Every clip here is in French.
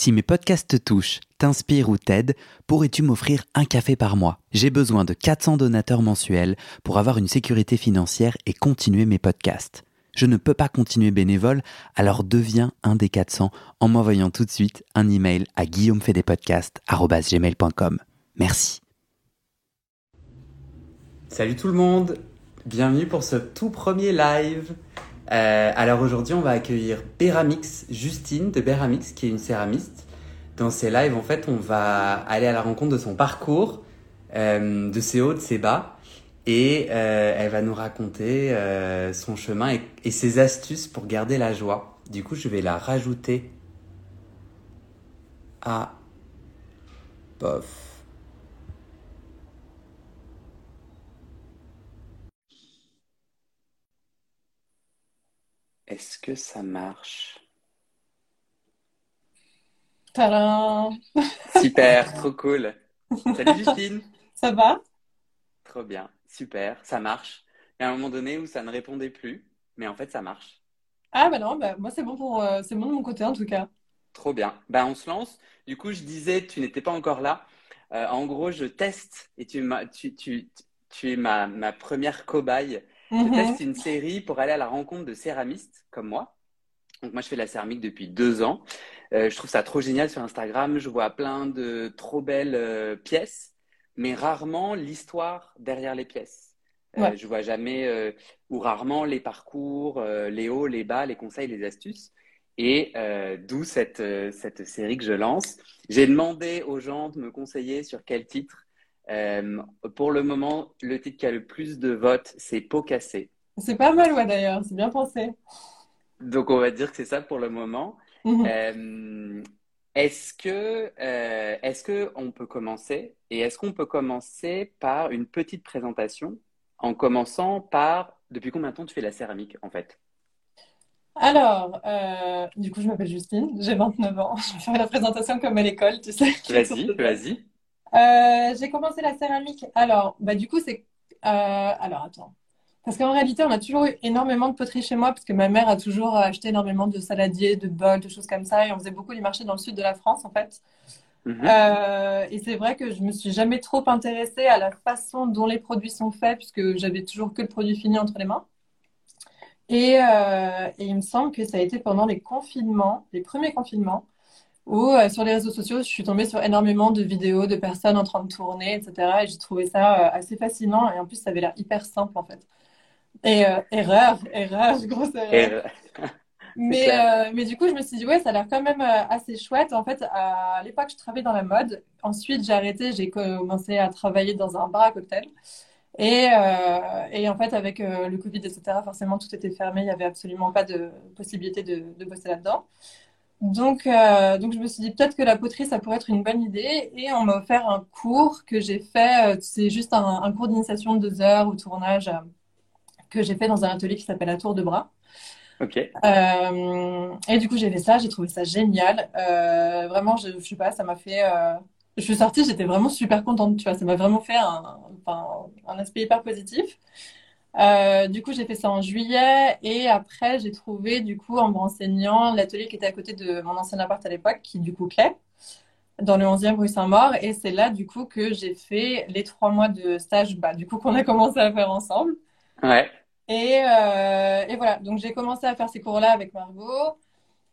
Si mes podcasts te touchent, t'inspirent ou t'aident, pourrais-tu m'offrir un café par mois? J'ai besoin de 400 donateurs mensuels pour avoir une sécurité financière et continuer mes podcasts. Je ne peux pas continuer bénévole, alors deviens un des 400 en m'envoyant tout de suite un email à guillaumefedepodcast.gmail.com. Merci. Salut tout le monde, bienvenue pour ce tout premier live. Euh, alors aujourd'hui, on va accueillir Beramix, Justine de Beramix, qui est une céramiste. Dans ces lives, en fait, on va aller à la rencontre de son parcours, euh, de ses hauts, de ses bas, et euh, elle va nous raconter son chemin et, et, ses astuces pour garder la joie. Du coup, je vais la rajouter à bof. Est-ce que ça marche? Tadam Super, trop cool. Salut Justine. Ça va? Trop bien, super, ça marche. Il y a un moment donné où ça ne répondait plus, mais en fait ça marche. Ah bah non, bah, moi c'est bon pour euh, c'est bon de mon côté en tout cas. Trop bien. Bah on se lance. Du coup je disais tu n'étais pas encore là. Euh, en gros je teste et tu, tu, tu, tu es ma, ma première cobaye je mhm. teste une série pour aller à la rencontre de céramistes comme moi. Donc moi, je fais la céramique depuis deux ans. Euh, je trouve ça trop génial sur Instagram. Je vois plein de trop belles euh, pièces, mais rarement l'histoire derrière les pièces. Euh, Je vois jamais euh, ou rarement les parcours, les hauts, les bas, les conseils, les astuces. Et d'où cette, cette série que je lance. J'ai demandé aux gens de me conseiller sur quel titre euh, pour le moment, le titre qui a le plus de votes, c'est Peau cassée. C'est pas mal, ouais, d'ailleurs, c'est bien pensé. Donc, on va dire que c'est ça pour le moment. Mhm. Euh, est-ce que, euh, est-ce que on peut commencer? Et est-ce qu'on peut commencer par une petite présentation en commençant par depuis combien de temps tu fais la céramique en fait? Alors, du coup, je m'appelle Justine, j'ai 29 ans. Je vais faire la présentation comme à l'école, tu sais. Vas-y, vas-y. Euh, j'ai commencé la céramique. Alors, bah, du coup, c'est. Euh, alors, attends. Parce qu'en réalité, on a toujours eu énormément de poterie chez moi, parce que ma mère a toujours acheté énormément de saladiers, de bols, de choses comme ça. Et on faisait beaucoup les marchés dans le sud de la France, en fait. Mhm. Euh, et c'est vrai que je me suis jamais trop intéressée à la façon dont les produits sont faits, puisque j'avais toujours que le produit fini entre les mains. Et, et il me semble que ça a été pendant les confinements, les premiers confinements, ou euh, sur les réseaux sociaux, je suis tombée sur énormément de vidéos de personnes en train de tourner, etc. Et j'ai trouvé ça euh, assez fascinant. Et en plus, ça avait l'air hyper simple, en fait. Et euh, erreur, erreur, grosse erreur. Mais, mais du coup, je me suis dit, ouais, ça a l'air quand même assez chouette. En fait, à l'époque, je travaillais dans la mode. Ensuite, j'ai arrêté, j'ai commencé à travailler dans un bar à cocktail. Et, et en fait, avec le Covid, etc., forcément, tout était fermé. Il n'y avait absolument pas de possibilité de, de bosser là-dedans. Donc, euh, donc je me suis dit peut-être que la poterie, ça pourrait être une bonne idée. Et on m'a offert un cours que j'ai fait. Euh, c'est juste un, cours d'initiation de deux heures au tournage euh, que j'ai fait dans un atelier qui s'appelle la Tour de Bras. Ok. et du coup, j'ai fait ça. J'ai trouvé ça génial. vraiment, je, je sais pas, ça m'a fait. je suis sortie, j'étais vraiment super contente. Tu vois, ça m'a vraiment fait un, un aspect hyper positif. Euh, du coup, j'ai fait ça en juillet et après, j'ai trouvé, du coup, en me renseignant, l'atelier qui était à côté de mon ancien appart à l'époque, qui du coup clé, dans le 11e rue Saint-Maur. Et c'est là, du coup, que j'ai fait les trois mois de stage, bah, du coup, qu'on a commencé à faire ensemble. Ouais. Et, euh, et voilà, donc j'ai commencé à faire ces cours-là avec Margot.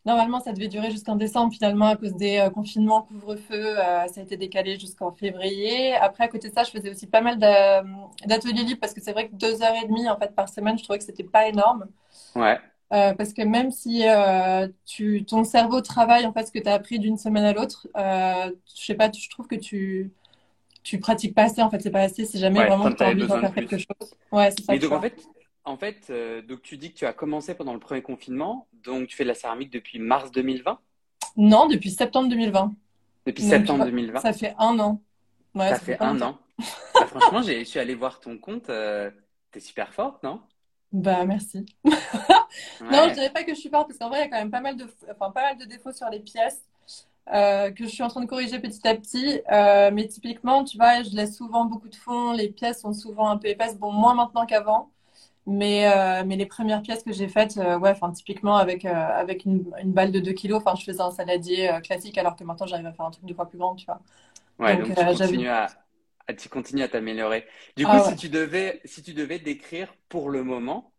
Normalement, ça devait durer jusqu'en décembre. Finalement, à cause des euh, confinements, couvre-feu, euh, ça a été décalé jusqu'en février. Après, à côté de ça, je faisais aussi pas mal d'ateliers libres parce que c'est vrai que deux heures et demie en fait par semaine, je trouvais que c'était pas énorme. Ouais. Euh, parce que même si tu, ton cerveau travaille en fait ce que tu as appris d'une semaine à l'autre, je sais pas, je trouve que tu tu pratiques pas assez en fait, c'est pas assez si jamais vraiment tu as envie d'en faire quelque chose. Ouais, c'est ça. Mais donc en fait, en fait, euh, donc tu dis que tu as commencé pendant le premier confinement, donc tu fais de la céramique depuis mars 2020 Non, depuis septembre 2020. Depuis septembre 2020 Ça fait un an. ça, fait un an. Bah, franchement, je suis allée voir ton compte. Euh, tu es super forte, non? Bah merci. Non, je dirais pas que je suis forte parce qu'en vrai, il y a quand même pas mal de, enfin, pas mal de défauts sur les pièces. Euh, que je suis en train de corriger petit à petit. mais typiquement, tu vois, je laisse souvent beaucoup de fond. Les pièces sont souvent un peu épaisses. Bon, moins maintenant qu'avant. Mais, euh, mais les premières pièces que j'ai faites, euh, ouais, enfin, typiquement avec, euh, avec une, une balle de 2 kilos, enfin, je faisais un saladier classique alors que maintenant j'arrive à faire un truc deux fois plus grand, tu vois. Ouais, donc, tu continues à, tu continues à t'améliorer. Du ah coup, si, tu devais, si tu devais décrire pour le moment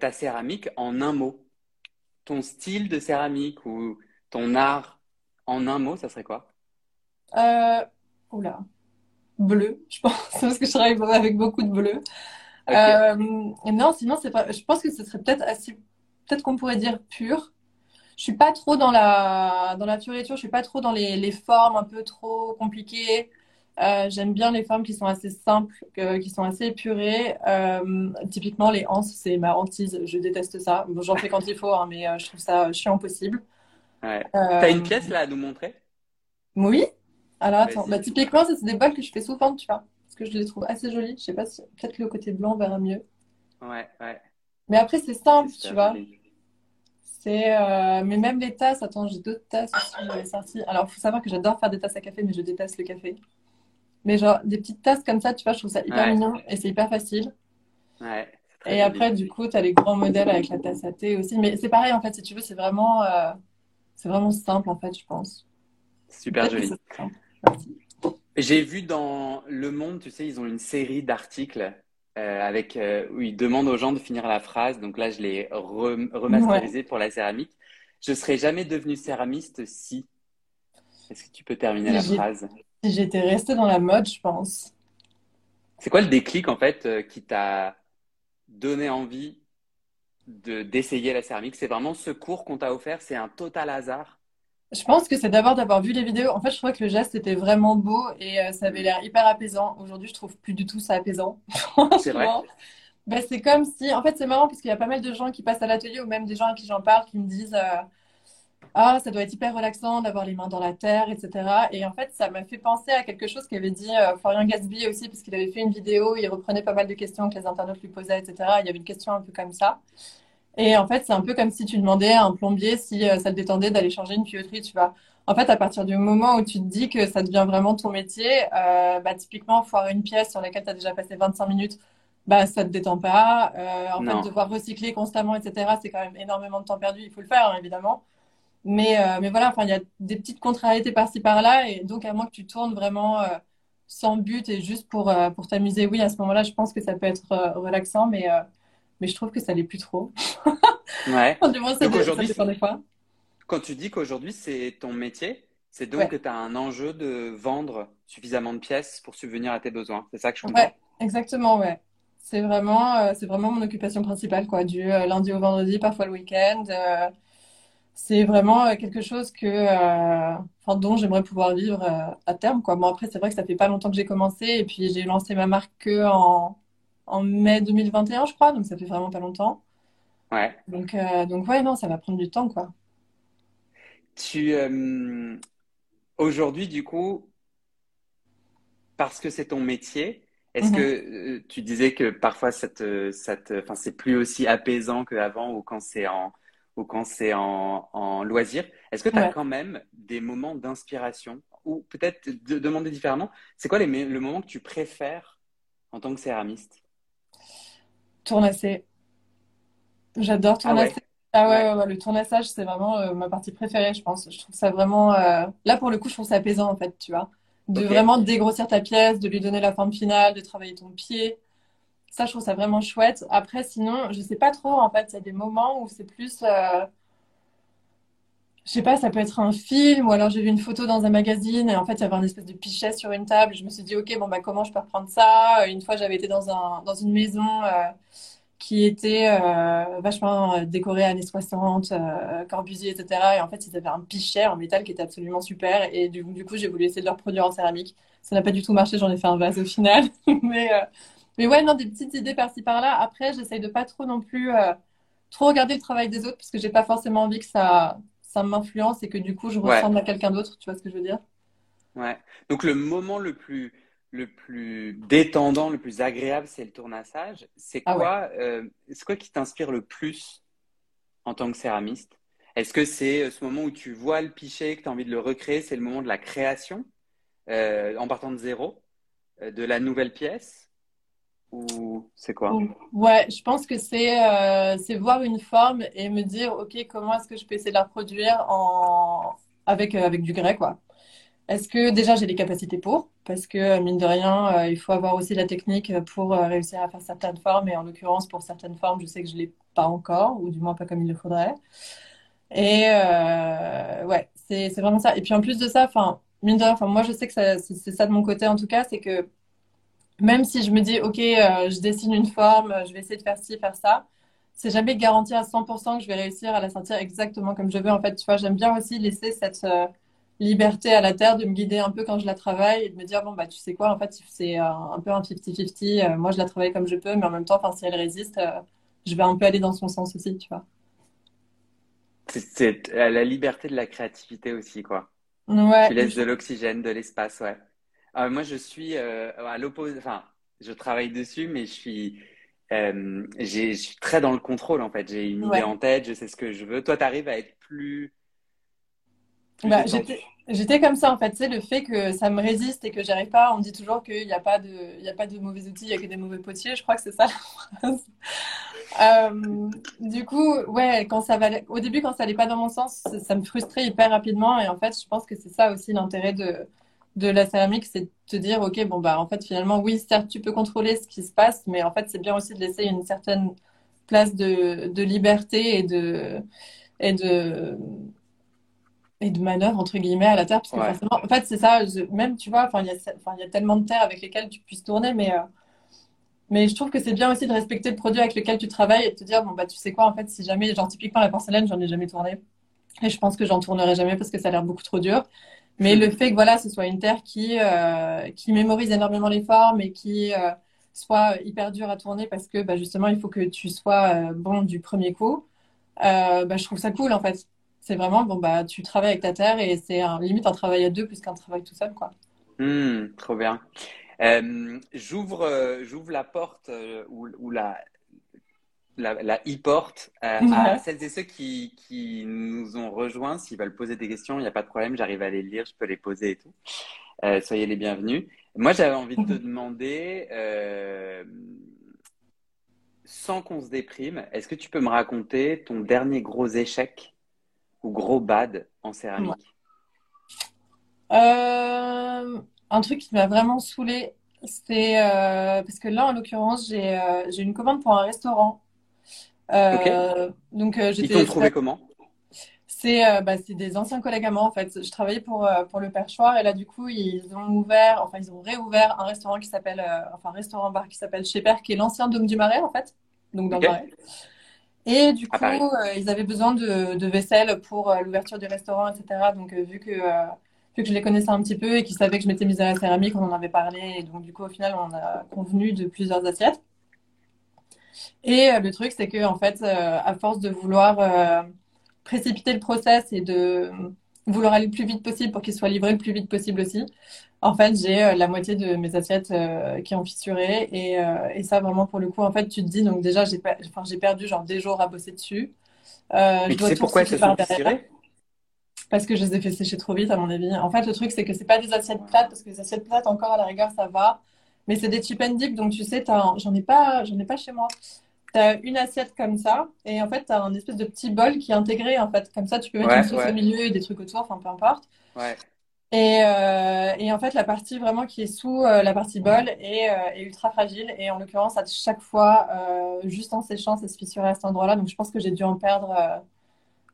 ta céramique en un mot, ton style de céramique ou ton art en un mot, ça serait quoi? Oula, bleu, je pense, parce que je travaille avec beaucoup de bleu. Euh, non, sinon, c'est pas. Je pense que ce serait peut-être assez. Peut-être qu'on pourrait dire pur. Je suis pas trop dans la dans la fioriture. Je suis pas trop dans les, les formes un peu trop compliquées. Euh, j'aime bien les formes qui sont assez simples, qui sont assez épurées. Euh, typiquement, les anses, c'est ma hantise. Je déteste ça. Bon, j'en fais quand il faut, hein, mais je trouve ça chiant possible. Ouais. T'as une pièce là à nous montrer? Oui. Alors attends, bah, typiquement, ça c'est des bols que je fais souvent, tu vois que je les trouve assez jolies. Je sais pas si peut-être le côté blanc verra mieux. Ouais, ouais. Mais après, c'est simple, tu vois. C'est, euh, Mais même les tasses, attends, j'ai d'autres tasses aussi, j'avais sorti. Alors, faut savoir que j'adore faire des tasses à café, mais je déteste le café. Mais genre, des petites tasses comme ça, tu vois, je trouve ça hyper mignon et c'est hyper facile. Ouais. Et après, du coup, tu as les grands modèles avec la tasse à thé aussi. Mais c'est pareil, en fait, si tu veux, c'est vraiment, euh, c'est vraiment simple, en fait, je pense. Super joli. J'ai vu dans Le Monde, tu sais, ils ont une série d'articles euh, avec euh, où ils demandent aux gens de finir la phrase. Donc là, je l'ai remasterisé pour la céramique. Je serais jamais devenue céramiste si. Est-ce que tu peux terminer la phrase? Si j'étais restée dans la mode, je pense. C'est quoi le déclic en fait euh, qui t'a donné envie de d'essayer la céramique? C'est vraiment ce cours qu'on t'a offert, c'est un total hasard? Je pense que c'est d'abord d'avoir vu les vidéos. En fait, je trouvais que le geste était vraiment beau et euh, ça avait l'air hyper apaisant. Aujourd'hui, je trouve plus du tout ça apaisant. C'est vrai. Ben, c'est comme si, en fait, c'est marrant parce qu'il y a pas mal de gens qui passent à l'atelier ou même des gens à qui j'en parle qui me disent euh, Ah, ça doit être hyper relaxant d'avoir les mains dans la terre, etc. Et en fait, ça m'a fait penser à quelque chose qu'avait dit euh, Florian Gatsby aussi, parce qu'il avait fait une vidéo, il reprenait pas mal de questions que les internautes lui posaient, etc. Il y avait une question un peu comme ça. Et en fait, c'est un peu comme si tu demandais à un plombier si euh, ça le détendait d'aller changer une tuyauterie, tu vois. En fait, à partir du moment où tu te dis que ça devient vraiment ton métier, euh, bah, typiquement, foirer une pièce sur laquelle tu as déjà passé 25 minutes, bah, ça te détend pas. Euh, en fait, devoir recycler constamment, etc., c'est quand même énormément de temps perdu. Il faut le faire, hein, évidemment. Mais, euh, mais voilà, il y a des petites contrariétés par-ci par-là. Et donc, à moins que tu tournes vraiment sans but et juste pour, pour t'amuser, oui, à ce moment-là, je pense que ça peut être relaxant. Mais mais je trouve que ça l'est plus trop. Ouais. du moins, ça, aujourd'hui, des fois. Quand tu dis qu'aujourd'hui c'est ton métier, c'est donc que tu as un enjeu de vendre suffisamment de pièces pour subvenir à tes besoins. C'est ça que je comprends. Ouais, exactement, ouais. C'est vraiment, euh, c'est vraiment mon occupation principale, quoi, du euh, lundi au vendredi, parfois le week-end. Euh, c'est vraiment quelque chose que, enfin, dont j'aimerais pouvoir vivre à terme, quoi. Bon, après, c'est vrai que ça fait pas longtemps que j'ai commencé et puis j'ai lancé ma marque que en en mai 2021, je crois, donc ça fait vraiment pas longtemps. Ouais. Donc, euh, donc ouais, non, ça va prendre du temps, quoi. Tu, euh, aujourd'hui, du coup, parce que c'est ton métier, est-ce que mhm. euh, tu disais que parfois ça te, ça te, enfin, c'est plus aussi apaisant qu'avant ou quand c'est en, ou quand c'est en, en loisir Est-ce que tu as quand même des moments d'inspiration ou peut-être de demander différemment, c'est quoi les, le moment que tu préfères en tant que céramiste? Tournasser. J'adore tournasser. Ah ouais, ah ouais, le tournassage, c'est vraiment euh, ma partie préférée, je pense. Je trouve ça vraiment. Euh, là, pour le coup, je trouve ça apaisant, en fait, tu vois. De vraiment dégrossir ta pièce, de lui donner la forme finale, de travailler ton pied. Ça, je trouve ça vraiment chouette. Après, sinon, je sais pas trop, en fait. Il y a des moments où c'est plus. Euh, je sais pas, ça peut être un film, ou alors j'ai vu une photo dans un magazine, et en fait, il y avait un espèce de pichet sur une table. Je me suis dit, OK, bon, bah, comment je peux reprendre ça? Une fois, j'avais été dans un, dans une maison euh, qui était euh, vachement euh, décorée années 60, Corbusier, etc. Et en fait, ils avaient un pichet en métal qui était absolument super. Et du, du coup, j'ai voulu essayer de le reproduire en céramique. Ça n'a pas du tout marché, j'en ai fait un vase au final. mais, mais ouais, non, des petites idées par-ci par-là. Après, j'essaye de pas trop non plus trop regarder le travail des autres parce que j'ai pas forcément envie que ça ça m'influence et que du coup, je ressemble à quelqu'un d'autre. Tu vois ce que je veux dire? Ouais. Donc, le moment le plus, le plus détendant, le plus agréable, c'est le tournassage. C'est ah quoi, euh, quoi qui t'inspire le plus en tant que céramiste? Est-ce que c'est euh, ce moment où tu vois le pichet, que tu as envie de le recréer? C'est le moment de la création, euh, en partant de zéro, de la nouvelle pièce? Ou c'est quoi? Ouais, je pense que c'est euh, c'est voir une forme et me dire, OK, comment est-ce que je peux essayer de la reproduire en... avec, euh, avec du grès, quoi. Est-ce que déjà j'ai les capacités pour? Parce que mine de rien, euh, il faut avoir aussi la technique pour euh, réussir à faire certaines formes. Et en l'occurrence, pour certaines formes, je sais que je l'ai pas encore, ou du moins pas comme il le faudrait. Et euh, ouais, c'est vraiment ça. Et puis en plus de ça, enfin, mine de rien, enfin, moi je sais que c'est ça de mon côté en tout cas, c'est que même si je me dis, OK, euh, je dessine une forme, je vais essayer de faire ci, faire ça, c'est jamais garanti à 100% que je vais réussir à la sentir exactement comme je veux. En fait, tu vois, j'aime bien aussi laisser cette euh, liberté à la terre de me guider un peu quand je la travaille et de me dire, bon, bah, tu sais quoi, en fait, c'est un, un peu un 50-50. Euh, moi, je la travaille comme je peux, mais en même temps, si elle résiste, euh, je vais un peu aller dans son sens aussi, tu vois. C'est c'est la liberté de la créativité aussi, quoi. Ouais, Tu laisses de l'oxygène, de l'espace, ouais. Euh, moi, je suis euh, à l'opposé. Enfin, je travaille dessus, mais je suis, euh, je suis très dans le contrôle, en fait. J'ai une idée ouais. en tête, je sais ce que je veux. Toi, tu arrives à être plus, plus Bah, j'étais, comme ça en fait, tu sais, le fait que ça me résiste et que j'arrive pas, on me dit toujours qu'il n'y a pas de, il y a pas de mauvais outils, il y a que des mauvais potiers, je crois que c'est ça la phrase. Euh, du coup, ouais, quand ça va, au début, quand ça allait pas dans mon sens, ça me frustrait hyper rapidement et en fait, je pense que c'est ça aussi l'intérêt de, de la céramique, c'est de te dire, ok, bon bah en fait, finalement, oui, certes, tu peux contrôler ce qui se passe, mais en fait, c'est bien aussi de laisser une certaine place de, de liberté et de, et de, et de manœuvre entre guillemets à la terre parce que Ouais. forcément en fait c'est ça je- même tu vois enfin il y a y tellement de terre avec lesquelles tu puisses tourner mais euh, mais je trouve que c'est bien aussi de respecter le produit avec lequel tu travailles et de te dire bon bah tu sais quoi en fait si jamais genre typiquement la porcelaine j'en ai jamais tourné et je pense que j'en tournerai jamais parce que ça a l'air beaucoup trop dur mais le fait que voilà ce soit une terre qui euh, qui mémorise énormément les formes et qui euh, soit hyper dur à tourner parce que bah, justement il faut que tu sois euh, bon du premier coup bah, je trouve ça cool en fait. C'est vraiment, bon, bah, tu travailles avec ta terre et c'est un, limite un travail à deux plus qu'un travail tout seul, quoi. Hmm, trop bien. J'ouvre, j'ouvre la porte ou la, la, la e-porte euh, à celles et ceux qui, qui nous ont rejoints. S'ils veulent poser des questions, il n'y a pas de problème, j'arrive à les lire, je peux les poser et tout. Euh, soyez les bienvenus. Moi, j'avais envie de te demander, euh, sans qu'on se déprime, est-ce que tu peux me raconter ton dernier gros échec ou gros bad en céramique? Euh, un truc qui m'a vraiment saoulée, c'est euh, parce que là, en l'occurrence, j'ai euh, j'ai une commande pour un restaurant. Ok? Euh, donc, euh, Ils t'ont trouvé comment? c'est euh, bah, c'est des anciens collègues à moi, en fait. Je travaillais pour, euh, pour le Perchoir et là, du coup, ils ont ouvert, enfin, ils ont réouvert un restaurant qui s'appelle, euh, enfin, un restaurant-bar qui s'appelle Chez Père, qui est l'ancien Dôme du Marais, en fait. Donc, dans le? Marais. Et du coup, ils avaient besoin de, de vaisselle pour l'ouverture du restaurant, etc. Donc, vu que, vu que je les connaissais un petit peu et qu'ils savaient que je m'étais mise à la céramique, on en avait parlé. Et donc, du coup, au final, on a convenu de plusieurs assiettes. Et euh, le truc, c'est que, en fait, euh, à force de vouloir euh, précipiter le process et de vouloir aller le plus vite possible pour qu'il soit livré le plus vite possible aussi, en fait, j'ai euh, la moitié de mes assiettes euh, qui ont fissuré. Et, euh, et ça, vraiment, pour le coup, en fait, tu te dis, donc déjà, j'ai pas, enfin, j'ai perdu genre des jours à bosser dessus. Mais je tu sais pourquoi elles se sont fissurées? parce que je les ai fait sécher trop vite, à mon avis. En fait, le truc, c'est que c'est pas des assiettes plates, parce que les assiettes plates, encore à la rigueur, ça va. Mais c'est des chip and dip, donc tu sais, j'en ai pas, ai pas chez moi. T'as une assiette comme ça, et en fait, t'as un espèce de petit bol qui est intégré, en fait. Comme ça, tu peux mettre une Ouais, sauce au milieu et des trucs autour, enfin, peu importe. ouais. Et, euh, et en fait, la partie vraiment qui est sous euh, la partie bol est, euh, est ultra fragile. Et en l'occurrence, à chaque fois, juste en séchant, ça se fissurait à cet endroit-là. Donc, je pense que j'ai dû en perdre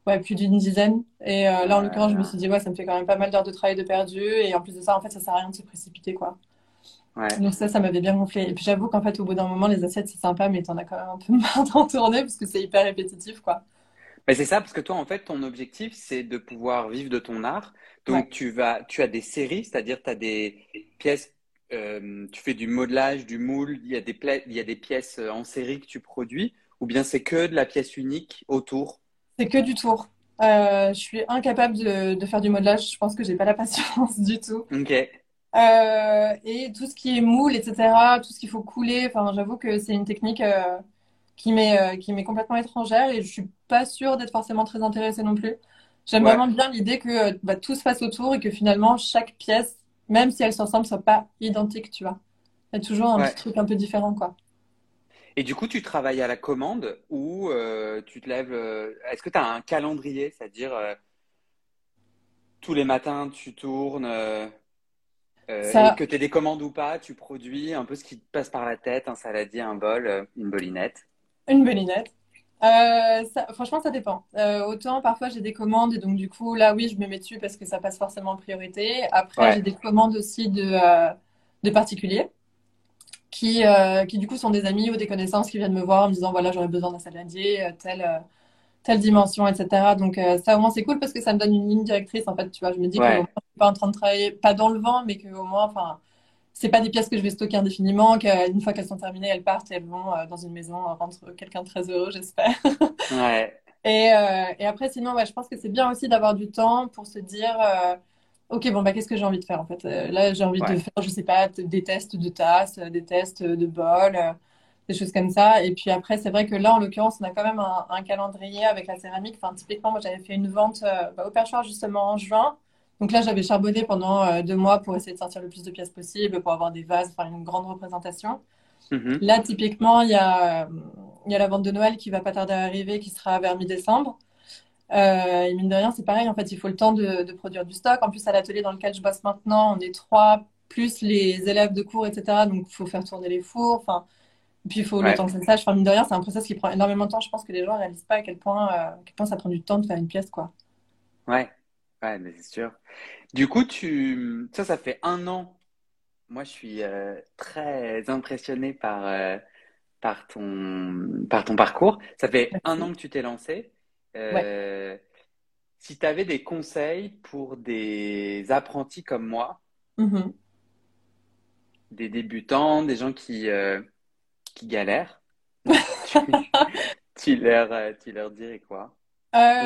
ouais, plus d'une dizaine. Et là, en l'occurrence, je me suis dit, ouais, ça me fait quand même pas mal d'heures de travail de perdu. Et en plus de ça, en fait, ça sert à rien de se précipiter, quoi. Ouais. Donc ça, ça m'avait bien gonflé. Et puis j'avoue qu'en fait, au bout d'un moment, les assiettes, c'est sympa, mais t'en as quand même un peu marre d'en tourner parce que c'est hyper répétitif, quoi. C'est ça, parce que toi, en fait, ton objectif, c'est de pouvoir vivre de ton art. Ouais. Donc, tu vas, tu as des séries, c'est-à-dire tu as des pièces, euh, tu fais du modelage, du moule, il y a des, pla- il y a des pièces euh, en série que tu produis, ou bien c'est que de la pièce unique autour? C'est que du tour. Euh, je suis incapable de, de faire du modelage. Je pense que j'ai pas la patience du tout. Ok, Euh, et tout ce qui est moule, etc., tout ce qu'il faut couler, enfin, j'avoue que c'est une technique euh, qui m'est euh, complètement étrangère et je suis pas sûre d'être forcément très intéressée non plus. J'aime ouais, vraiment bien l'idée que euh, bah, tout se fasse autour et que finalement chaque pièce, même si elles se ressemblent, soit pas identique, tu vois. Il y a toujours un petit truc un peu différent, quoi. Et du coup, tu travailles à la commande ou tu te lèves. est-ce que tu as un calendrier, c'est-à-dire tous les matins tu tournes euh, euh, et Ça, que tu aies des commandes ou pas, tu produis un peu ce qui te passe par la tête, un saladier, un bol, euh, une bolinette. une belinette. Euh, ça- franchement, ça dépend. Euh, autant parfois j'ai des commandes et donc du coup là oui je me mets dessus parce que ça passe forcément en priorité. Après j'ai des commandes aussi de, de particuliers qui, qui du coup sont des amis ou des connaissances qui viennent me voir en me disant voilà j'aurais besoin d'un saladier, euh, telle, euh, dimension, etc. Donc euh, ça au moins c'est cool parce que ça me donne une ligne directrice en fait tu vois. Je me dis que ouais, je suis pas en train de travailler pas dans le vent mais que au moins enfin c'est pas des pièces que je vais stocker indéfiniment, qu'une fois qu'elles sont terminées, elles partent et elles vont euh, dans une maison euh, rendre quelqu'un de très heureux, j'espère. ouais, Et, euh, et après, sinon, ouais, je pense que c'est bien aussi d'avoir du temps pour se dire, euh, ok, bon, bah, qu'est-ce que j'ai envie de faire en fait? Euh, là, j'ai envie de faire, je sais pas, des tests de tasses, euh, des tests de bols, euh, des choses comme ça. Et puis après, c'est vrai que là, en l'occurrence, on a quand même un, un calendrier avec la céramique. Enfin, typiquement, moi, j'avais fait une vente euh, bah, au perchoir justement en juin. Donc là, j'avais charbonné pendant euh, deux mois pour essayer de sortir le plus de pièces possible, pour avoir des vases, enfin une grande représentation. mhm, Là, typiquement, il y a, il y a la vente de Noël qui va pas tarder à arriver, qui sera vers mi-décembre. Euh, et mine de rien, c'est pareil, en fait, il faut le temps de, de produire du stock. En plus, à l'atelier dans lequel je bosse maintenant, on est trois, plus les élèves de cours, etc. Donc, il faut faire tourner les fours. Enfin, et puis, il faut le temps que ça sèche. Enfin, mine de rien, c'est un process qui prend énormément de temps. Je pense que les gens ne réalisent pas à quel point, euh, à quel point ça prend du temps de faire une pièce, quoi. ouais, ouais, mais c'est sûr. Du coup, tu, ça, ça fait un an. Moi, je suis euh, très impressionné par, euh, par ton, par ton parcours. Ça fait un an que tu t'es lancé. Ouais. Si tu avais des conseils pour des apprentis comme moi, Mhm. des débutants, des gens qui, qui galèrent, tu, tu leur, euh, tu leur dirais quoi?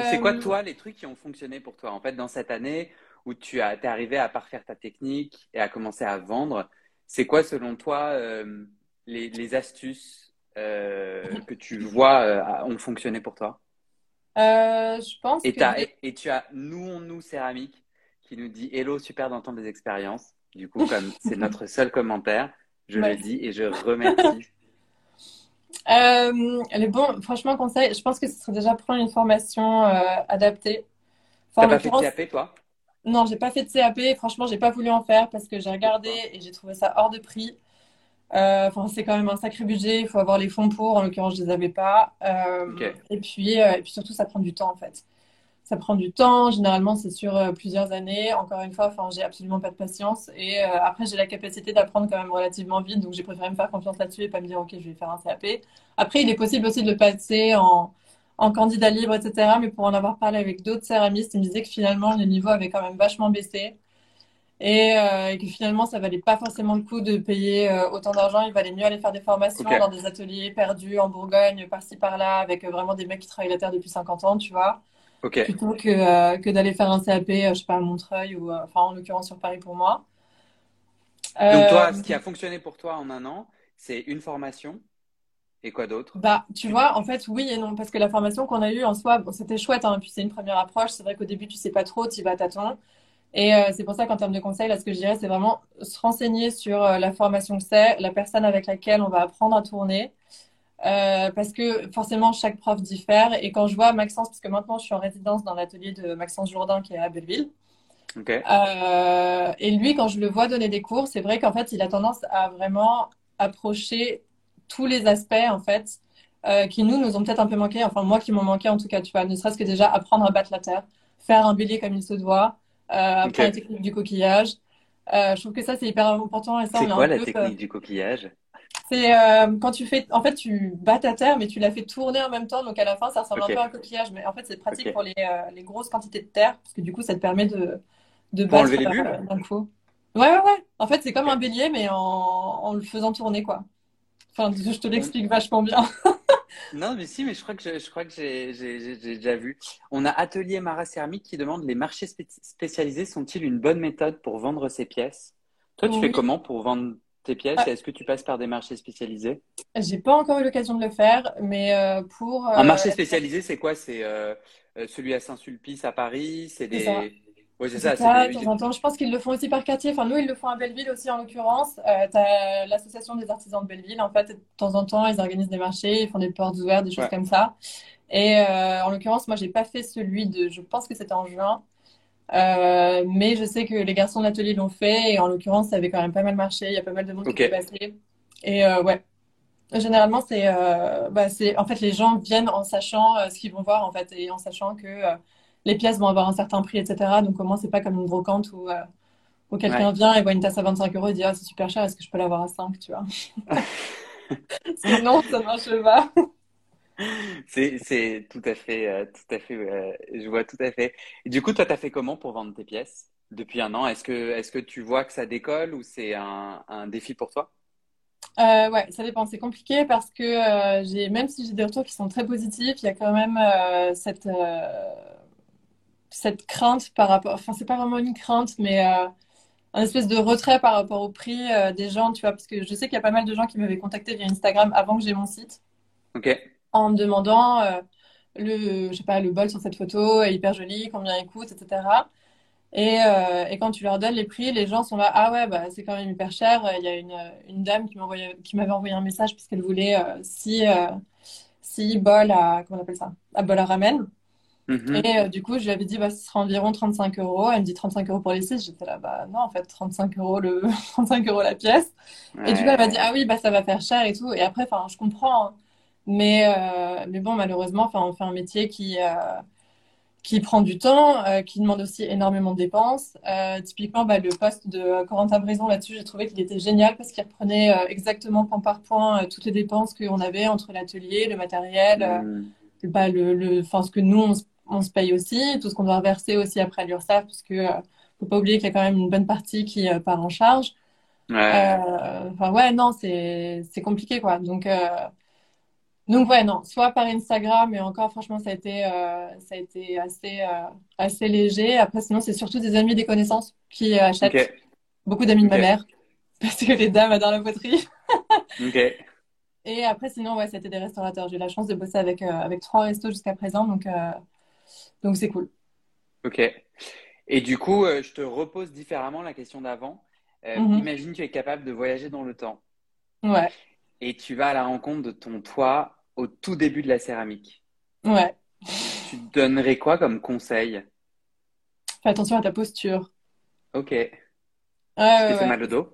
C'est quoi, Euh, toi, les trucs qui ont fonctionné pour toi, en fait, dans cette année où tu as, t'es arrivé à parfaire ta technique et à commencer à vendre? C'est quoi, selon toi, euh, les, les astuces euh, que tu vois ont fonctionné pour toi? je pense Et, que et, et tu as Nous on nous céramique qui nous dit Hello, super d'entendre des expériences. Du coup, comme c'est notre seul commentaire, je le dis et je remercie. Euh, bons, franchement, conseil, je pense que ce serait déjà prendre une formation euh, adaptée. Enfin, T'as pas fait de CAP, toi? non, j'ai pas fait de CAP. Franchement, j'ai pas voulu en faire parce que j'ai regardé et j'ai trouvé ça hors de prix. Euh, Enfin, c'est quand même un sacré budget. Il faut avoir les fonds pour. En l'occurrence, je les avais pas. Et puis, et puis surtout, ça prend du temps en fait. Ça prend du temps. Généralement, c'est sur euh, plusieurs années. Encore une fois, enfin, j'ai absolument pas de patience. Et euh, après, j'ai la capacité d'apprendre quand même relativement vite. Donc, j'ai préféré me faire confiance là-dessus et pas me dire, OK, je vais faire un CAP. Après, il est possible aussi de le passer en, en candidat libre, etc. Mais pour en avoir parlé avec d'autres céramistes, ils me disaient que finalement, le niveau avait quand même vachement baissé. Et, euh, et que finalement, ça valait pas forcément le coup de payer autant d'argent. Il valait mieux aller faire des formations dans des ateliers perdus en Bourgogne, par-ci, par-là, avec vraiment des mecs qui travaillent la terre depuis 50 ans, tu vois plutôt que, euh, que d'aller faire un CAP, euh, je sais pas, à Montreuil ou, euh, enfin, en l'occurrence sur Paris pour moi. Donc, toi, ce qui a fonctionné pour toi en un an, c'est une formation et quoi d'autre? bah, tu vois, en fait, oui et non, parce que la formation qu'on a eue en soi, bon, c'était chouette, hein, puis c'est une première approche. C'est vrai qu'au début, tu sais pas trop, tu y vas tâtons. Et euh, c'est pour ça qu'en termes de conseils, là, ce que je dirais, c'est vraiment se renseigner sur euh, la formation que c'est, la personne avec laquelle on va apprendre à tourner. Euh, parce que forcément, chaque prof diffère. Et quand je vois Maxence, parce que maintenant je suis en résidence dans l'atelier de Maxence Jourdain qui est à Belleville, Euh, et lui, quand je le vois donner des cours, c'est vrai qu'en fait, il a tendance à vraiment approcher tous les aspects, en fait, euh, qui nous, nous ont peut-être un peu manqué. Enfin, moi qui m'ont manqué, en tout cas, tu vois, ne serait-ce que déjà apprendre à battre la terre, faire un bélier comme il se doit, apprendre la technique du coquillage. Je trouve que ça, c'est hyper important et ça, C'est quoi un la peu. technique du coquillage? C'est euh, quand tu fais, en fait, tu bats ta terre, mais tu la fais tourner en même temps. Donc à la fin, ça ressemble un peu à un coquillage. Mais en fait, c'est pratique pour les, euh, les grosses quantités de terre, parce que du coup, ça te permet de, de Pour battre euh, bulles? d'un coup. Ouais, ouais, ouais. En fait, c'est comme un bélier, mais en, en le faisant tourner, quoi. Enfin, je te l'explique vachement bien. Non, mais si, mais je crois que je, je crois que j'ai déjà vu. On a Atelier Mara Céramique qui demande les marchés spé- spécialisés sont-ils une bonne méthode pour vendre ses pièces? Toi, tu fais comment pour vendre tes pièces? Ah, Est-ce que tu passes par des marchés spécialisés? j'ai pas encore eu l'occasion de le faire, mais euh, pour Un euh, marché être- spécialisé, c'est quoi? C'est euh, celui à Saint-Sulpice à Paris? C'est des... Oui, c'est ça. ça de temps en temps. Je pense qu'ils le font aussi par quartier. Enfin, nous, ils le font à Belleville aussi, en l'occurrence. Tu as l'association des artisans de Belleville. En fait, de temps en temps, ils organisent des marchés, ils font des portes ouvertes, des choses comme ça. Et en l'occurrence, moi, j'ai pas fait celui de. Je pense que c'était en juin. Euh, mais je sais que les garçons de l'atelier l'ont fait. Et en l'occurrence, ça avait quand même pas mal marché. Il y a pas mal de monde qui est passé. Et euh, ouais. Généralement, c'est, euh, bah, c'est, en fait, les gens viennent en sachant ce qu'ils vont voir, en fait, et en sachant que les pièces vont avoir un certain prix, etc. Donc, au moins, c'est pas comme une brocante où, où quelqu'un vient et voit une tasse à 25 euros et dit, ah, c'est super cher, est-ce que je peux l'avoir à 5, tu vois? Sinon, ça marche pas. C'est, tout à fait, euh, tout à fait, euh, je vois tout à fait. Et du coup, toi, tu as fait comment pour vendre tes pièces depuis un an? Est-ce que, est-ce que tu vois que ça décolle ou c'est un, un défi pour toi? Euh, ouais, ça dépend. C'est compliqué parce que euh, j'ai, même si j'ai des retours qui sont très positifs, il y a quand même euh, cette, cette crainte par rapport. Enfin, c'est pas vraiment une crainte, mais un espèce de retrait par rapport au prix des gens, tu vois, parce que je sais qu'il y a pas mal de gens qui m'avaient contacté via Instagram avant que j'ai mon site. Ok en me demandant euh, le, je sais pas, le bol sur cette photo est hyper joli, combien il coûte, etc. Et, euh, et, quand tu leur donnes les prix, les gens sont là, ah ouais, bah, c'est quand même hyper cher. Il y a une, une dame qui m'avait envoyé un message puisqu'elle voulait euh, si, si bol à, comment on appelle ça, à bol à ramen. Mm-hmm. Et du coup, je lui avais dit, bah, ce sera environ 35 euros. Elle me dit 35 euros pour les six? J'étais là, bah non, en fait, 35 euros, le... 35 euros la pièce. Et du coup, elle m'a dit, ah oui, bah, ça va faire cher et tout. Et après, je comprends. Hein. Mais, euh, mais bon, malheureusement, on fait un métier qui, euh, qui prend du temps, euh, qui demande aussi énormément de dépenses. typiquement, bah, le poste de Corentin Brison là-dessus, j'ai trouvé qu'il était génial parce qu'il reprenait exactement point par point toutes les dépenses qu'on avait entre l'atelier, le matériel, mmh. bah, le, le, ce que nous, on, se paye aussi, tout ce qu'on doit reverser aussi après à l'URSSAF, parce que faut pas oublier qu'il y a quand même une bonne partie qui part en charge. Ouais. Enfin, ouais, non, c'est compliqué, quoi. Donc, donc ouais, non, soit par Instagram, mais encore franchement, ça a été, euh, ça a été assez, euh, assez léger. Après, sinon, c'est surtout des amis, des connaissances qui euh, achètent. Beaucoup d'amis de ma mère, parce que les dames adorent la poterie. Et après, sinon, ouais, c'était des restaurateurs. J'ai eu la chance de bosser avec, avec trois restos jusqu'à présent, donc donc c'est cool. Ok. Et du coup, je te repose différemment la question d'avant. Mm-hmm. Imagine tu es capable de voyager dans le temps. Ouais. Et tu vas à la rencontre de ton toi au tout début de la céramique. Ouais. Tu donnerais quoi comme conseil? Fais attention à ta posture. Ok. Ouais, ouais, fait mal au dos?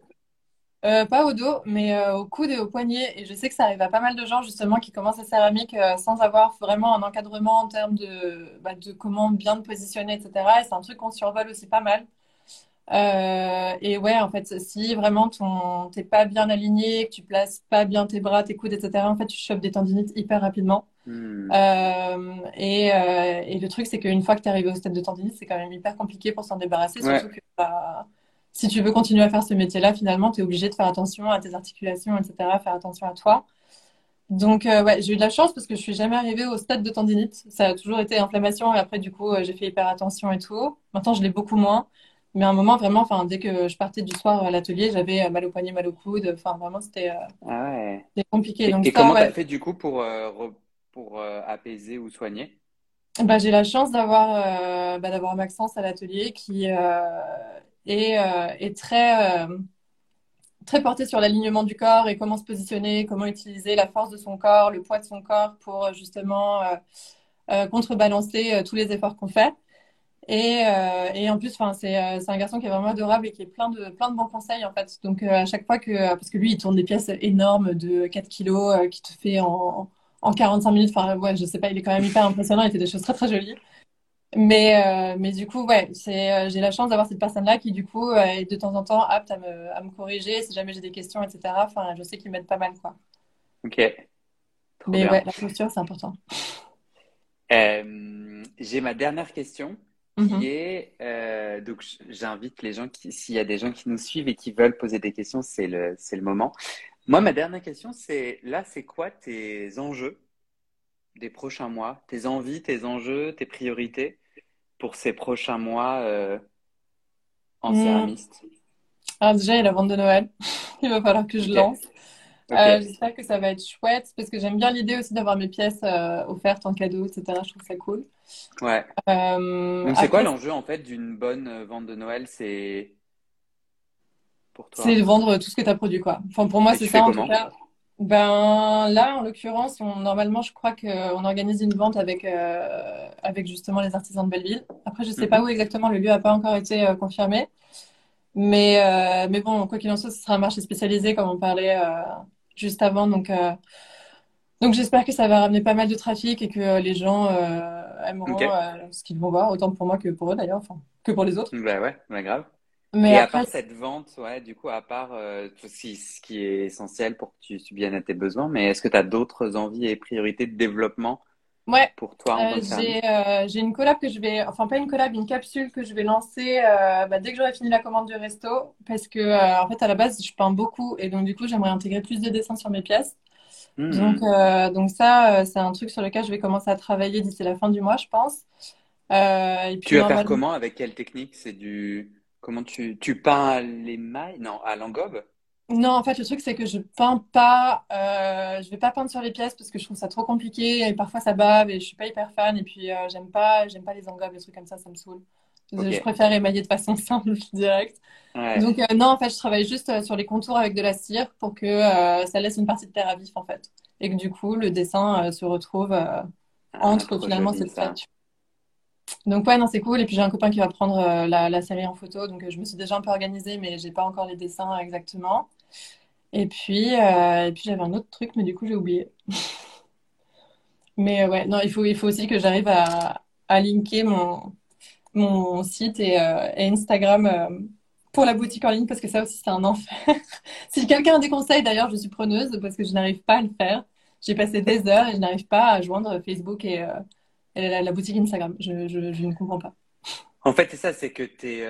Euh, pas au dos, mais euh, au coude et au poignet. Et je sais que ça arrive à pas mal de gens justement qui commencent la céramique euh, sans avoir vraiment un encadrement en termes de, bah, de comment bien te positionner, etc. Et c'est un truc qu'on survole aussi pas mal. Euh, et ouais, en fait, si vraiment ton t'es pas bien aligné, que tu places pas bien tes bras, tes coudes, etc., en fait, tu chopes des tendinites hyper rapidement. Hmm. Euh, et, euh, et, le truc, c'est qu'une fois que tu arrivé au stade de tendinite, c'est quand même hyper compliqué pour s'en débarrasser, surtout que bah, si tu veux continuer à faire ce métier-là, finalement, tu es obligé de faire attention à tes articulations, etc., faire attention à toi. Donc, ouais, j'ai eu de la chance parce que je suis jamais arrivée au stade de tendinite. Ça a toujours été inflammation et après, du coup, j'ai fait hyper attention et tout. Maintenant, je l'ai beaucoup moins. Mais à un moment, vraiment, enfin, dès que je partais du soir à l'atelier, j'avais euh, mal au poignet, mal au coude. Enfin, vraiment, c'était euh, ah compliqué. Et, Donc, et comment tu as fait du coup pour, euh, pour apaiser ou soigner? Bah, J'ai la chance d'avoir bah, d'avoir Maxence à l'atelier qui est, est très, très porté sur l'alignement du corps et comment se positionner, comment utiliser la force de son corps, le poids de son corps pour justement contrebalancer tous les efforts qu'on fait. Et, euh, et, en plus, enfin, c'est, euh, c'est un garçon qui est vraiment adorable et qui est plein de, plein de bons conseils, en fait. Donc, euh, à chaque fois que, parce que lui, il tourne des pièces énormes de 4 kilos qui te fait en, en 45 minutes. Enfin, ouais, je sais pas, il est quand même hyper impressionnant. Il fait des choses très, très jolies. Mais, mais du coup, ouais, c'est, j'ai la chance d'avoir cette personne-là qui, du coup, est de temps en temps apte à me, à me corriger si jamais j'ai des questions, etc. Enfin, je sais qu'il m'aide pas mal, quoi. Ok. mais ouais, la posture, c'est important. j'ai ma dernière question qui mhm. est euh, donc j'invite les gens qui s'il y a des gens qui nous suivent et qui veulent poser des questions, c'est le c'est le moment. Moi, ma dernière question, c'est là, c'est quoi tes enjeux des prochains mois, tes envies, tes enjeux, tes priorités pour ces prochains mois euh, en hmm. céramiste Alors déjà, il y a la vente de Noël. il va falloir que je lance. Euh, j'espère que ça va être chouette parce que j'aime bien l'idée aussi d'avoir mes pièces euh, offertes en cadeau, etc. Je trouve ça cool. Ouais. Euh, Donc, c'est quoi l'enjeu en fait d'une bonne vente de Noël? C'est pour toi C'est de vendre tout ce que tu as produit, quoi. Enfin, pour moi, c'est ça en tout cas. Ben là, en l'occurrence, normalement, je crois qu'on organise une vente avec, avec justement les artisans de Belleville. Après, je sais pas mhm. où exactement, le lieu n'a pas encore été confirmé. Mais, euh, mais bon, quoi qu'il en soit, ce sera un marché spécialisé, comme on parlait juste avant. Donc, euh, donc j'espère que ça va ramener pas mal de trafic et que les gens aimeront ce qu'ils vont voir, autant pour moi que pour eux d'ailleurs, enfin, que pour les autres. Bah ouais, bah grave. Mais et après... à part cette vente, ouais, du coup, à part tout ce qui est essentiel pour que tu subviennes à tes besoins, mais est-ce que tu as d'autres envies et priorités de développement Ouais. Pour toi, euh, j'ai euh, j'ai une collab que je vais, enfin pas une collab, une capsule que je vais lancer euh, bah, dès que j'aurai fini la commande du resto, parce que en fait à la base je peins beaucoup et donc du coup j'aimerais intégrer plus de dessins sur mes pièces. Hmm. Donc donc ça c'est un truc sur lequel je vais commencer à travailler d'ici la fin du mois, je pense. Et puis, tu vas faire comment? Avec quelle technique? C'est du comment tu tu peins à l'émail Non, à l'engobe non, en fait, le truc, c'est que je peins pas, euh, je vais pas peindre sur les pièces parce que je trouve ça trop compliqué et parfois ça bave et je suis pas hyper fan et puis euh, j'aime pas, j'aime pas les engobes, les trucs comme ça, ça me saoule. Je préfère émailler de façon simple, direct. Donc, euh, non, en fait, je travaille juste euh, sur les contours avec de la cire pour que ça laisse une partie de terre à vif, en fait. Et que du coup, le dessin se retrouve ah, entre finalement cette statue. Donc ouais, non, c'est cool. Et puis j'ai un copain qui va prendre la, la, série en photo. Donc je me suis déjà un peu organisée, mais j'ai pas encore les dessins exactement. Et puis, euh, et puis j'avais un autre truc, mais du coup, j'ai oublié. mais euh, ouais, non, il faut, il faut aussi que j'arrive à, à linker mon, mon site et, euh, et Instagram pour la boutique en ligne parce que ça aussi, c'est un enfer. si quelqu'un a des conseils, d'ailleurs, je suis preneuse parce que je n'arrive pas à le faire. J'ai passé des heures et je n'arrive pas à joindre Facebook et, la, la, boutique Instagram. Je, je, je, ne comprends pas. En fait, c'est ça, c'est que tu es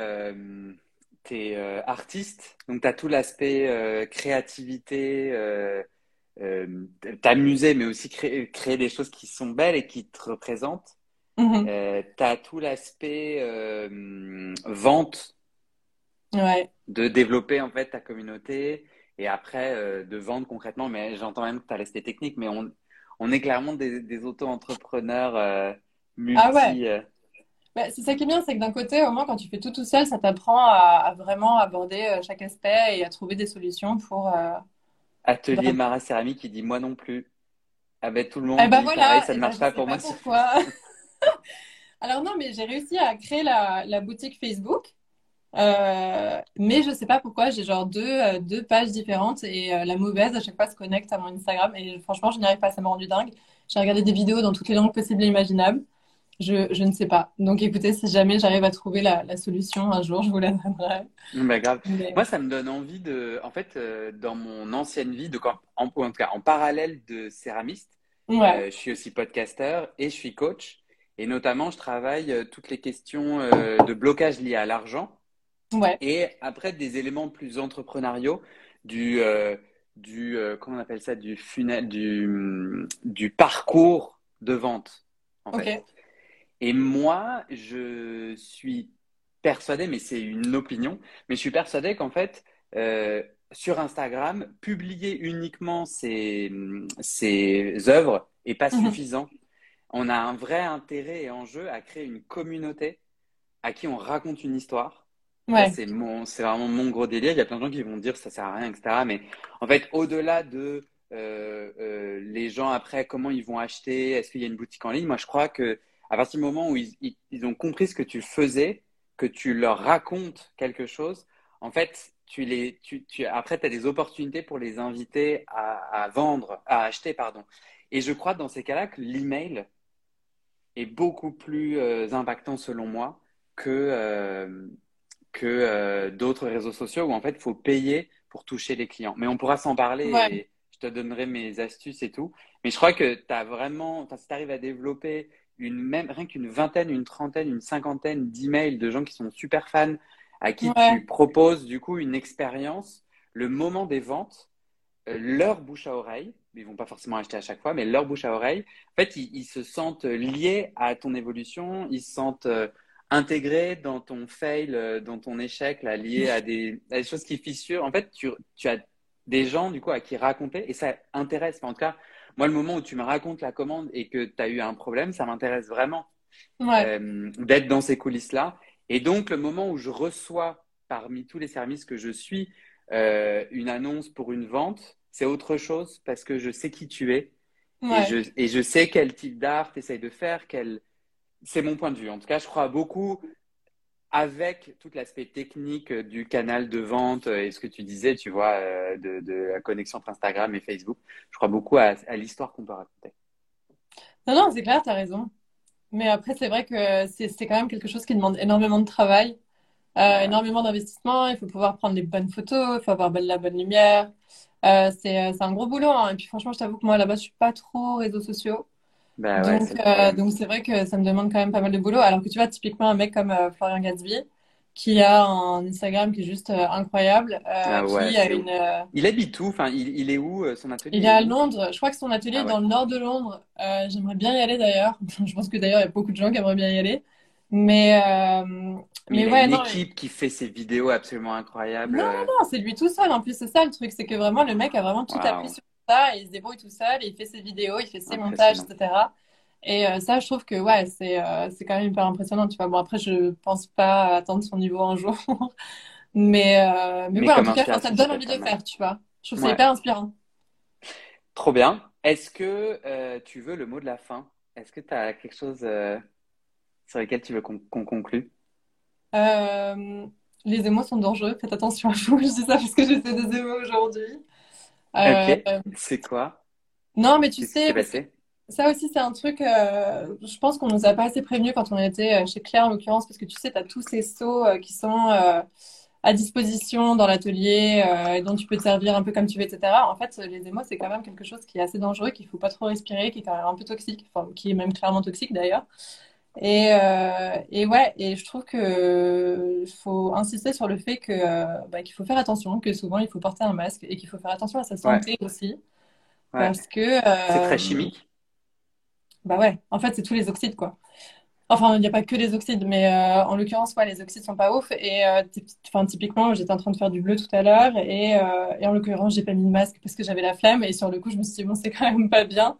es euh, artiste, donc tu as tout l'aspect euh, créativité, euh, t'amuser, mais aussi créer, créer, des choses qui sont belles et qui te représentent. Mm-hmm. tu as tout l'aspect vente, ouais. de développer en fait ta communauté et après de vendre concrètement. Mais j'entends même que tu as l'aspect technique, mais on, on est clairement des, des auto-entrepreneurs multi. Ah ouais. Bah, c'est ça qui est bien, c'est que d'un côté, au moins, quand tu fais tout tout seul, ça t'apprend à, vraiment aborder euh, chaque aspect et à trouver des solutions pour. Euh, Atelier Mara Céramique qui dit moi non plus. Ah ben tout le monde eh ben dit pareil, ça ne eh ben, marche pas pour moi. Pourquoi Alors non, mais j'ai réussi à créer la, la boutique Facebook. Euh, mais je sais pas pourquoi, j'ai genre deux, deux pages différentes et la mauvaise à chaque fois se connecte à mon Instagram et franchement, je n'y arrive pas, ça m'a rendu dingue. J'ai regardé des vidéos dans toutes les langues possibles et imaginables. Je, je, ne sais pas. Donc écoutez, si jamais j'arrive à trouver la, la, solution un jour, je vous la donnerai. Bah, grave. Moi, ça me donne envie de. En fait, euh, dans mon ancienne vie, de, en, en, tout cas en parallèle de céramiste, euh, je suis aussi podcasteur et je suis coach. Et notamment, je travaille euh, toutes les questions de blocage liés à l'argent. Ouais. Et après, des éléments plus entrepreneuriaux, du. du comment on appelle ça du, funnel, du, du parcours de vente en fait. Et moi, je suis persuadé, mais c'est une opinion, mais je suis persuadé qu'en fait, euh, sur Instagram, publier uniquement ses, ses œuvres n'est pas mhm. suffisant. On a un vrai intérêt et enjeu à créer une communauté à qui on raconte une histoire. C'est vraiment mon gros délire. Il y a plein de gens qui vont dire ça sert à rien, etc. Mais en fait, au-delà de euh, euh, les gens après, comment ils vont acheter, est-ce qu'il y a une boutique en ligne, moi je crois que à partir du moment où ils, ont compris ce que tu faisais, que tu leur racontes quelque chose, en fait, tu les, tu, tu, après, tu as des opportunités pour les inviter à, vendre, à acheter, pardon. Et je crois dans ces cas-là que l'email est beaucoup plus euh, impactant selon moi que, que euh, d'autres réseaux sociaux où en fait, il faut payer pour toucher les clients. Mais on pourra s'en parler et je te donnerai mes astuces et tout. Mais je crois que tu as vraiment, si tu arrives à développer une même, rien qu'une vingtaine, une trentaine, une cinquantaine d'emails de gens qui sont super fans, à qui tu proposes du coup une expérience, le moment des ventes, euh, leur bouche à oreille, ils vont pas forcément acheter à chaque fois, mais leur bouche à oreille, en fait, ils, se sentent liés à ton évolution, ils se sentent euh, intégrés dans ton fail, euh, dans ton échec, là, liés à des, à des, choses qui fissurent. En fait, tu, tu, as, des gens, du coup, à qui raconter, et ça intéresse. en tout cas, moi, le moment où tu me racontes la commande et que tu as eu un problème, ça m'intéresse vraiment euh, d'être dans ces coulisses-là. Et donc, le moment où je reçois, parmi tous les services que je suis, euh, une annonce pour une vente, c'est autre chose parce que je sais qui tu es. Et, je, et, je, sais quel type d'art tu essayes de faire. Quel... C'est mon point de vue. En tout cas, je crois beaucoup avec tout l'aspect technique du canal de vente et ce que tu disais, tu vois, euh, de, la connexion entre Instagram et Facebook, je crois beaucoup à, l'histoire qu'on peut raconter. Non, non, c'est clair, tu as raison. Mais après, c'est vrai que c'est quand même quelque chose qui demande énormément de travail, euh, énormément d'investissement. Il faut pouvoir prendre les bonnes photos, il faut avoir la bonne lumière. Euh, c'est un gros boulot. Hein. Et puis franchement, je t'avoue que moi, là-bas, je suis pas trop réseaux sociaux. Bah euh, donc, c'est vrai que ça me demande quand même pas mal de boulot. Alors que tu vois, typiquement, un mec comme euh, Florian Gatsby, qui a un Instagram qui est juste euh, incroyable. Ah qui a une, Il habite où? Enfin, il, est où son atelier? Il est à Londres. Je crois que son atelier est ah dans le nord de Londres. J'aimerais bien y aller d'ailleurs. Je pense que d'ailleurs, il y a beaucoup de gens qui aimeraient bien y aller. Mais, mais, il ouais, a une équipe qui fait ces vidéos absolument incroyables. Non, non, non, c'est lui tout seul. En plus, c'est ça le truc, c'est que vraiment, le mec a vraiment tout appris sur il se débrouille tout seul, il fait ses vidéos, il fait ses montages, etc. Et euh, ça, je trouve que ouais, c'est euh, c'est quand même hyper impressionnant. Tu vois, bon après, je pense pas atteindre son niveau un jour, mais euh, mais, ouais, en tout cas, ça te donne envie de faire, tu vois. Je trouve que c'est hyper inspirant. Trop bien. Est-ce que tu veux le mot de la fin? Est-ce que tu as quelque chose sur lequel tu veux qu'on conclue? Les émots sont dangereux. Faites attention à vous. Je dis ça parce que j'ai fait des émots aujourd'hui. Ok. C'est quoi? Non, mais tu sais. Ça aussi, c'est un truc, euh, je pense qu'on nous a pas assez prévenu quand on était euh, chez Claire, en l'occurrence, parce que tu sais, tu as tous ces seaux euh, qui sont à disposition dans l'atelier et dont tu peux te servir un peu comme tu veux, etc. En fait, les émaux, c'est quand même quelque chose qui est assez dangereux, qu'il faut pas trop respirer, qui est quand même un peu toxique, enfin, qui est même clairement toxique d'ailleurs. Et, et ouais, et je trouve que faut insister sur le fait que bah, qu'il faut faire attention, que souvent il faut porter un masque et qu'il faut faire attention à sa santé aussi, parce que c'est très chimique. Bah ouais, en fait, c'est tous les oxydes, quoi. Enfin, il n'y a pas que les oxydes, mais euh, en l'occurrence, ouais, les oxydes sont pas ouf. Et euh, enfin, typiquement, j'étais en train de faire du bleu tout à l'heure, et, euh, et, en l'occurrence, j'ai pas mis de masque parce que j'avais la flemme. Et sur le coup, je me suis dit, bon, c'est quand même pas bien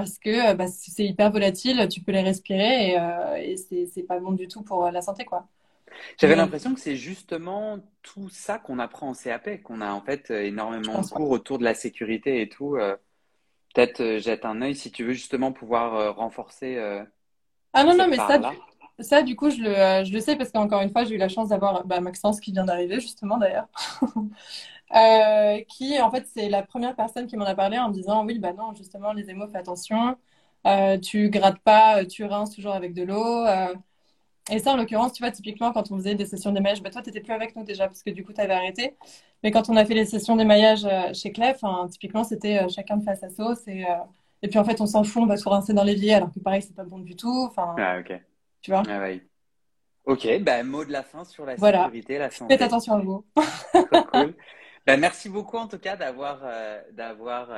parce que bah, c'est hyper volatile, tu peux les respirer, et, et c'est pas bon du tout pour la santé, quoi. J'avais l'impression que c'est justement tout ça qu'on apprend en CAP, qu'on a en fait énormément de cours autour de la sécurité et tout peut-être euh, jette un œil si tu veux justement pouvoir euh, renforcer. Euh, ah non, non, mais ça, ça, du coup, je le, je le sais parce qu'encore une fois, j'ai eu la chance d'avoir bah, Maxence qui vient d'arriver, justement, d'ailleurs. qui, en fait, c'est la première personne qui m'en a parlé en me disant Oui, bah non, justement, les émaux, fais attention. tu grattes pas, tu rinces toujours avec de l'eau. Et ça, en l'occurrence, tu vois, typiquement, quand on faisait des sessions d'émaillage, bah, toi, tu n'étais plus avec nous déjà, parce que du coup, tu avais arrêté. Mais quand on a fait les sessions d'émaillage euh, chez Clef, typiquement, c'était euh, chacun de face à sauce. Et, euh, et puis, en fait, on s'en fout, on va tout rincer dans l'évier, alors que pareil, c'est pas bon du tout. Ah, ok. Tu vois ah, oui. Ok, bah, mot de la fin sur la sécurité, la santé. Faites attention à vous. cool. Bah, merci beaucoup, en tout cas, d'avoir d'avoir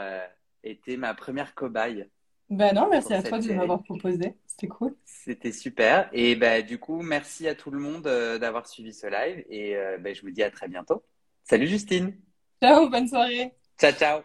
été ma première cobaye. Ben non, merci à toi de m'avoir proposé. C'était cool. C'était super. Et ben du coup, merci à tout le monde euh, d'avoir suivi ce live. Et euh, ben, je vous dis à très bientôt. Salut Justine. Ciao, bonne soirée. Ciao, ciao.